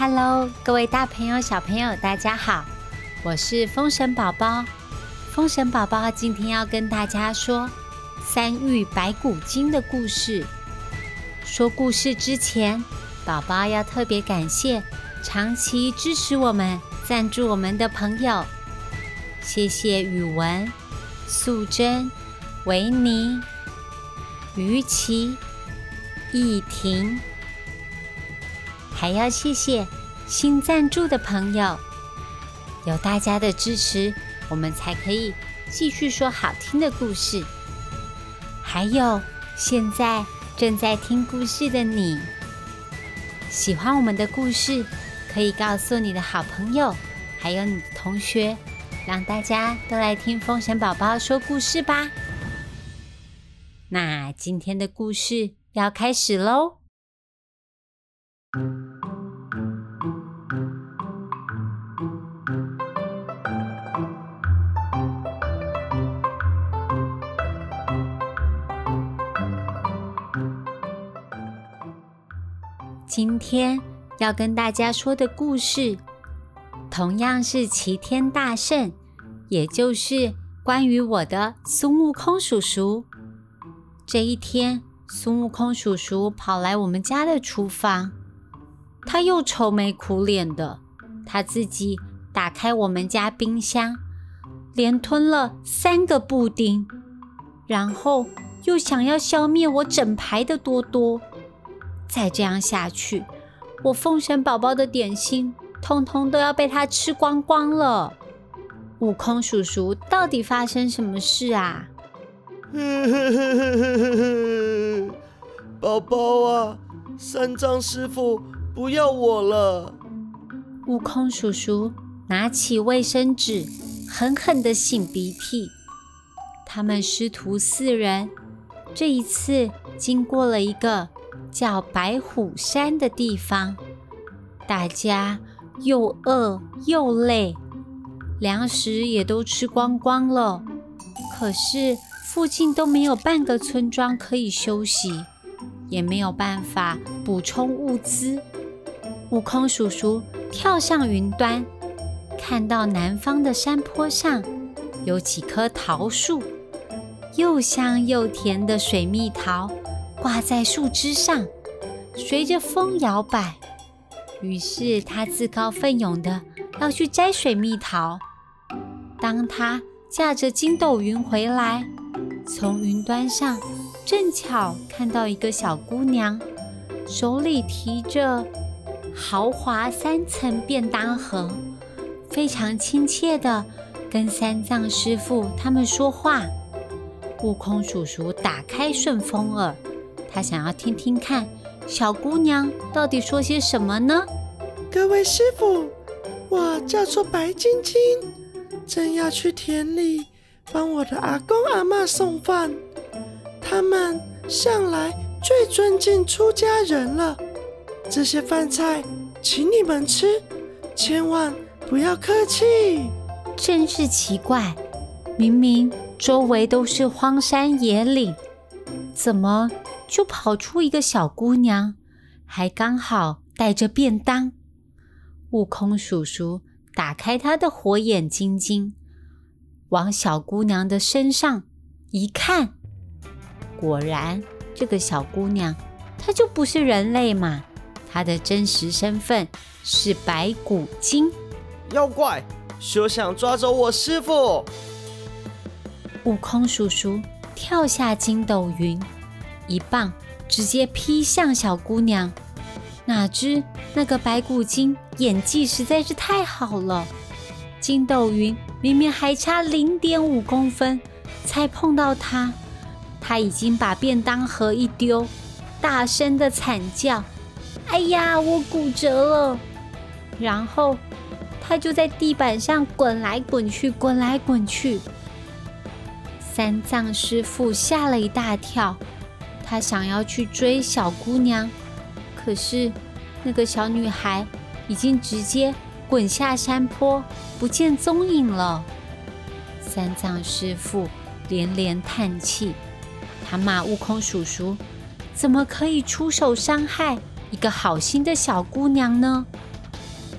Hello，各位大朋友、小朋友，大家好，我是风神宝宝。风神宝宝今天要跟大家说三玉白骨精的故事。说故事之前，宝宝要特别感谢长期支持我们、赞助我们的朋友，谢谢宇文、素贞、维尼、于琪、易婷。还要谢谢新赞助的朋友，有大家的支持，我们才可以继续说好听的故事。还有现在正在听故事的你，喜欢我们的故事，可以告诉你的好朋友，还有你的同学，让大家都来听风神宝宝说故事吧。那今天的故事要开始喽。今天要跟大家说的故事，同样是齐天大圣，也就是关于我的孙悟空叔叔。这一天，孙悟空叔叔跑来我们家的厨房，他又愁眉苦脸的，他自己打开我们家冰箱，连吞了三个布丁，然后又想要消灭我整排的多多。再这样下去，我风神宝宝的点心通通都要被他吃光光了。悟空叔叔，到底发生什么事啊？宝宝啊，三藏师傅不要我了。悟空叔叔拿起卫生纸，狠狠的擤鼻涕。他们师徒四人这一次经过了一个。叫白虎山的地方，大家又饿又累，粮食也都吃光光了。可是附近都没有半个村庄可以休息，也没有办法补充物资。悟空叔叔跳上云端，看到南方的山坡上有几棵桃树，又香又甜的水蜜桃。挂在树枝上，随着风摇摆。于是他自告奋勇的要去摘水蜜桃。当他驾着筋斗云回来，从云端上正巧看到一个小姑娘，手里提着豪华三层便当盒，非常亲切的跟三藏师傅他们说话。悟空叔叔打开顺风耳。他想要听听看小姑娘到底说些什么呢？各位师傅，我叫做白晶晶，正要去田里帮我的阿公阿妈送饭。他们向来最尊敬出家人了，这些饭菜请你们吃，千万不要客气。真是奇怪，明明周围都是荒山野岭，怎么？就跑出一个小姑娘，还刚好带着便当。悟空叔叔打开他的火眼金睛，往小姑娘的身上一看，果然这个小姑娘她就不是人类嘛，她的真实身份是白骨精妖怪，休想抓走我师傅！悟空叔叔跳下筋斗云。一棒直接劈向小姑娘，哪知那个白骨精演技实在是太好了，筋斗云明明还差零点五公分才碰到他，他已经把便当盒一丢，大声的惨叫：“哎呀，我骨折了！”然后他就在地板上滚来滚去，滚来滚去。三藏师傅吓了一大跳。他想要去追小姑娘，可是那个小女孩已经直接滚下山坡，不见踪影了。三藏师傅连连叹气，他骂悟空叔叔：“怎么可以出手伤害一个好心的小姑娘呢？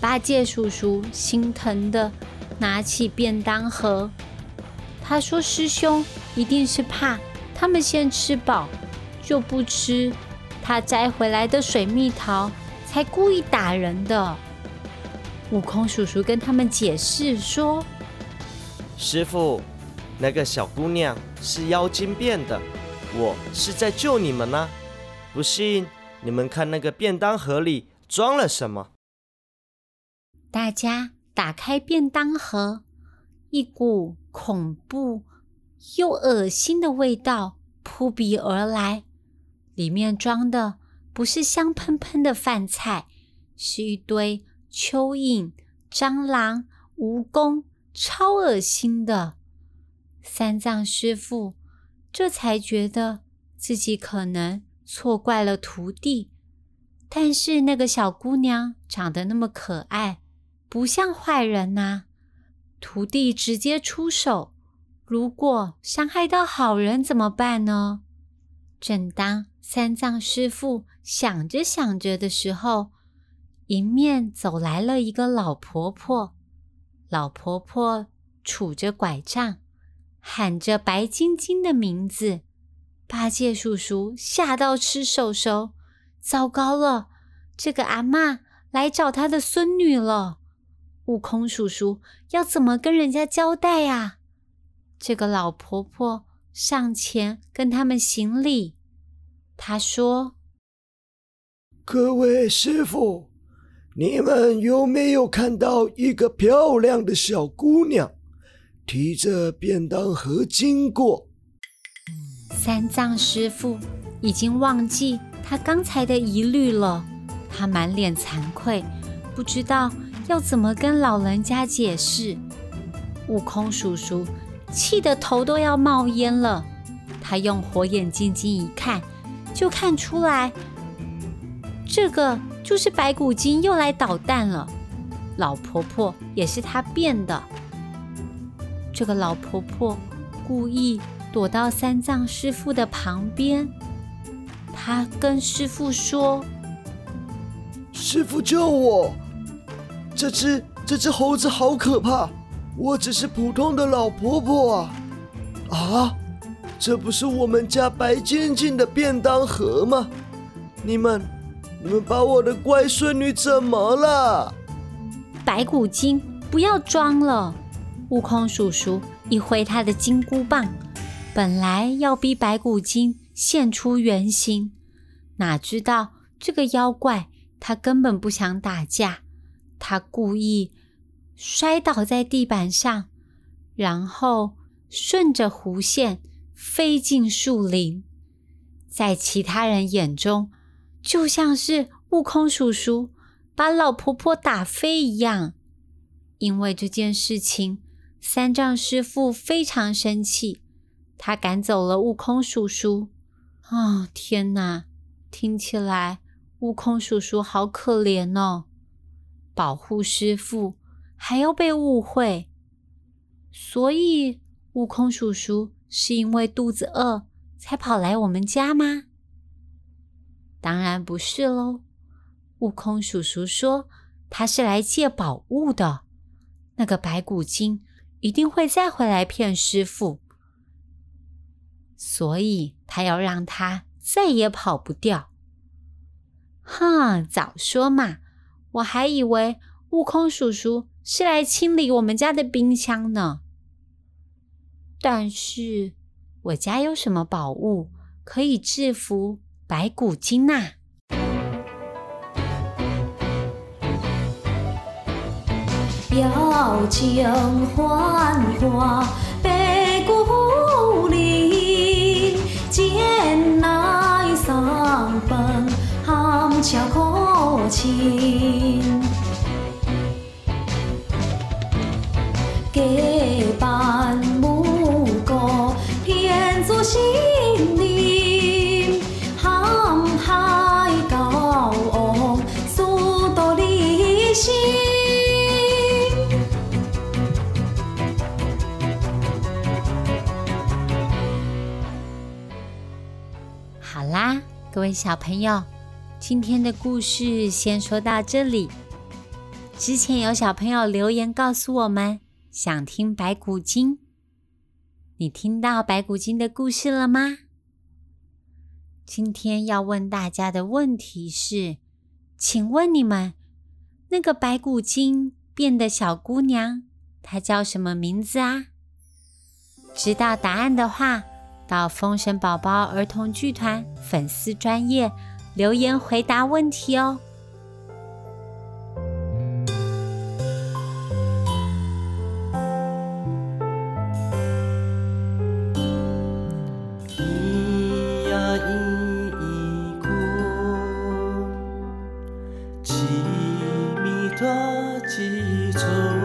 八戒叔叔心疼的拿起便当盒，他说：“师兄一定是怕他们先吃饱，就不吃他摘回来的水蜜桃，才故意打人的。”悟空叔叔跟他们解释说：“师傅，那个小姑娘是妖精变的，我是在救你们呢。不信，你们看那个便当盒里装了什么。”大家打开便当盒，一股恐怖又恶心的味道扑鼻而来。里面装的不是香喷喷的饭菜，是一堆蚯蚓、蟑螂、蜈蚣，超恶心的。三藏师傅这才觉得自己可能错怪了徒弟，但是那个小姑娘长得那么可爱。不像坏人呐，徒弟直接出手，如果伤害到好人怎么办呢？正当三藏师傅想着想着的时候，迎面走来了一个老婆婆。老婆婆杵着拐杖，喊着白晶晶的名字。八戒叔叔吓到吃手手，糟糕了，这个阿妈来找他的孙女了。悟空叔叔要怎么跟人家交代呀？这个老婆婆上前跟他们行礼。她说：“各位师傅，你们有没有看到一个漂亮的小姑娘提着便当盒经过？”三藏师傅已经忘记他刚才的疑虑了，他满脸惭愧，不知道。要怎么跟老人家解释？悟空叔叔气得头都要冒烟了。他用火眼金睛一看，就看出来，这个就是白骨精又来捣蛋了。老婆婆也是他变的。这个老婆婆故意躲到三藏师傅的旁边，她跟师傅说：“师傅救我！”这只这只猴子好可怕！我只是普通的老婆婆啊！啊，这不是我们家白晶晶的便当盒吗？你们，你们把我的乖孙女怎么了？白骨精，不要装了！悟空叔叔一挥他的金箍棒，本来要逼白骨精现出原形，哪知道这个妖怪他根本不想打架。他故意摔倒在地板上，然后顺着弧线飞进树林。在其他人眼中，就像是悟空叔叔把老婆婆打飞一样。因为这件事情，三藏师傅非常生气，他赶走了悟空叔叔。啊，天哪！听起来悟空叔叔好可怜哦。保护师傅还要被误会，所以悟空叔叔是因为肚子饿才跑来我们家吗？当然不是喽。悟空叔叔说他是来借宝物的，那个白骨精一定会再回来骗师傅，所以他要让他再也跑不掉。哼，早说嘛！我还以为悟空叔叔是来清理我们家的冰箱呢，但是我家有什么宝物可以制服白骨精呐？表情幻化，白骨灵，见来上本，含巧可亲。给各位小朋友，今天的故事先说到这里。之前有小朋友留言告诉我们，想听白骨精。你听到白骨精的故事了吗？今天要问大家的问题是：请问你们，那个白骨精变的小姑娘，她叫什么名字啊？知道答案的话，到风神宝宝儿童剧团粉丝专业留言回答问题哦。咿呀咿咿哭，几米多几重？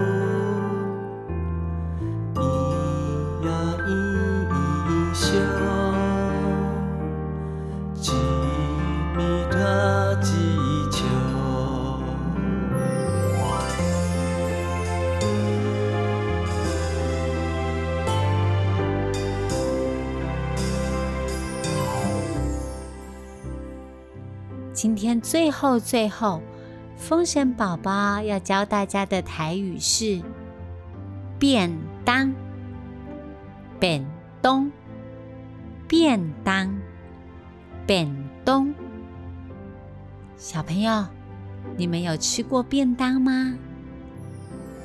今天最后最后，风神宝宝要教大家的台语是便当，便当，便当，便当。小朋友，你们有吃过便当吗？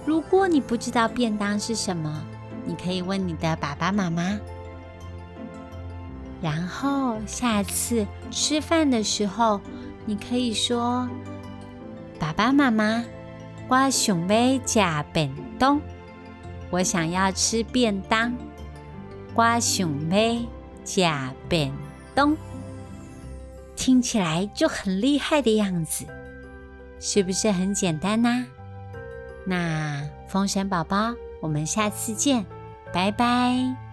如果你不知道便当是什么，你可以问你的爸爸妈妈。然后下次吃饭的时候，你可以说：“爸爸妈妈，我想要吃便当，我想要吃便当，我想要吃便当。”听起来就很厉害的样子，是不是很简单呢、那风神宝宝，我们下次见，拜拜。